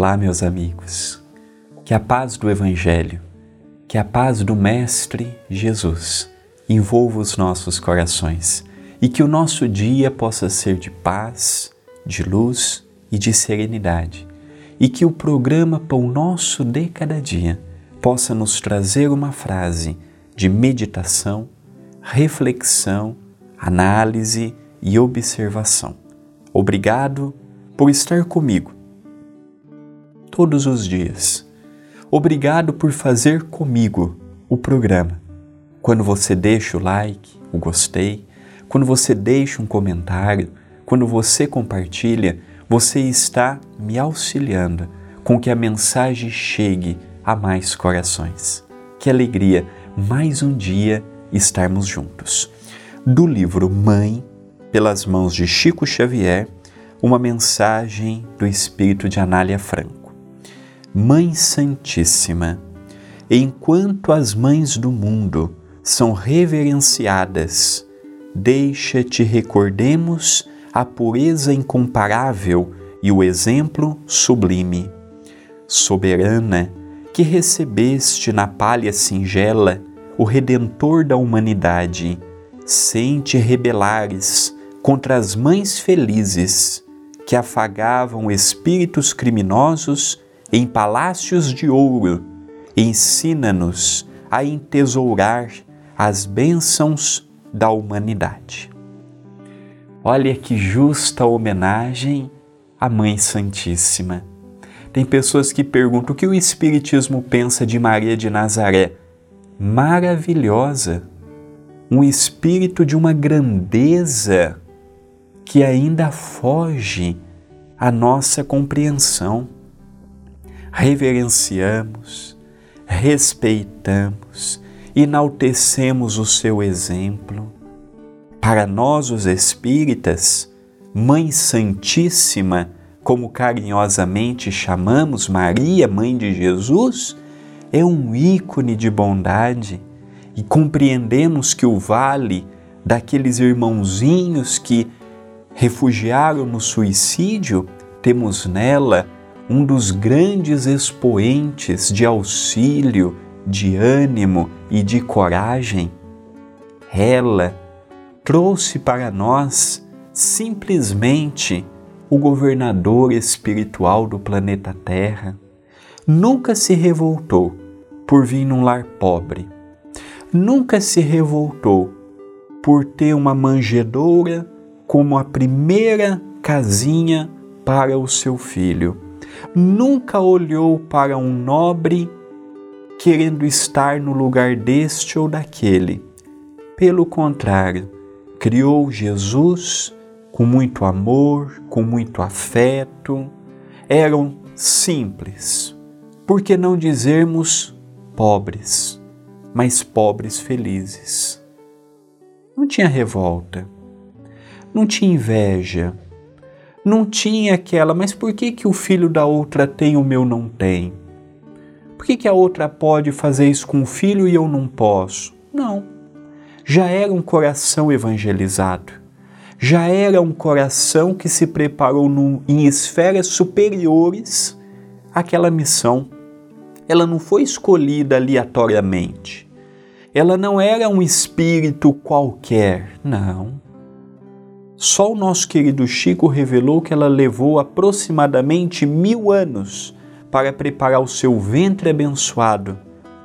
Olá, meus amigos. Que a paz do Evangelho, que a paz do Mestre Jesus envolva os nossos corações e que o nosso dia possa ser de paz, de luz e de serenidade. E que o programa Pão Nosso de Cada Dia possa nos trazer uma frase de meditação, reflexão, análise e observação. Obrigado por estar comigo todos os dias. Obrigado por fazer comigo o programa. Quando você deixa o like, o gostei, quando você deixa um comentário, quando você compartilha, você está me auxiliando com que a mensagem chegue a mais corações. Que alegria mais um dia estarmos juntos. Do livro Mãe, pelas mãos de Chico Xavier, uma mensagem do espírito de Anália Franco. Mãe Santíssima, enquanto as mães do mundo são reverenciadas, deixa-te recordemos a pureza incomparável e o exemplo sublime. Soberana, que recebeste na palha singela o Redentor da humanidade, sem te rebelares contra as mães felizes que afagavam espíritos criminosos em palácios de ouro, ensina-nos a entesourar as bênçãos da humanidade. Olha que justa homenagem à Mãe Santíssima. Tem pessoas que perguntam o que o Espiritismo pensa de Maria de Nazaré. Maravilhosa, um espírito de uma grandeza que ainda foge à nossa compreensão reverenciamos, respeitamos, enaltecemos o seu exemplo. Para nós, os espíritas, Mãe Santíssima, como carinhosamente chamamos Maria, Mãe de Jesus, é um ícone de bondade e compreendemos que o vale daqueles irmãozinhos que refugiaram no suicídio, temos nela um dos grandes expoentes de auxílio, de ânimo e de coragem, ela trouxe para nós simplesmente o governador espiritual do planeta Terra. Nunca se revoltou por vir num lar pobre. Nunca se revoltou por ter uma manjedoura como a primeira casinha para o seu filho nunca olhou para um nobre querendo estar no lugar deste ou daquele. Pelo contrário, criou Jesus com muito amor, com muito afeto. Eram simples, por que não dizermos pobres, mas pobres felizes. Não tinha revolta, não tinha inveja, não tinha aquela, mas por que, que o filho da outra tem e o meu não tem? Por que, que a outra pode fazer isso com o filho e eu não posso? Não. Já era um coração evangelizado. Já era um coração que se preparou em esferas superiores àquela missão. Ela não foi escolhida aleatoriamente. Ela não era um espírito qualquer. Não só o nosso querido Chico revelou que ela levou aproximadamente mil anos para preparar o seu ventre abençoado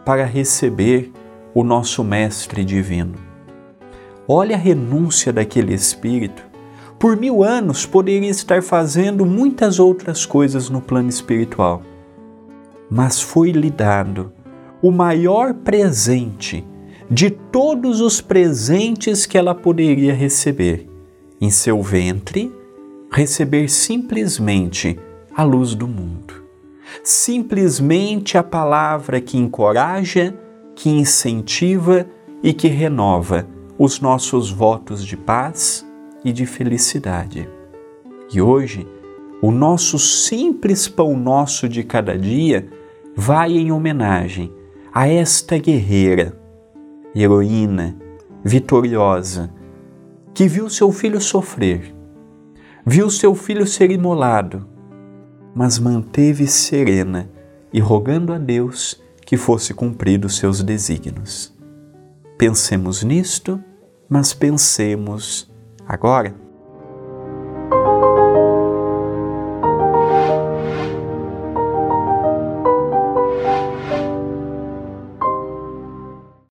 para receber o nosso Mestre Divino. Olha a renúncia daquele espírito. Por mil anos poderia estar fazendo muitas outras coisas no plano espiritual, mas foi-lhe dado o maior presente de todos os presentes que ela poderia receber em seu ventre receber simplesmente a luz do mundo. Simplesmente a palavra que encoraja, que incentiva e que renova os nossos votos de paz e de felicidade. E hoje, o nosso simples pão nosso de cada dia vai em homenagem a esta guerreira, heroína, vitoriosa, que viu seu filho sofrer, viu seu filho ser imolado, mas manteve serena e rogando a Deus que fosse cumprido seus desígnios. Pensemos nisto, mas pensemos agora.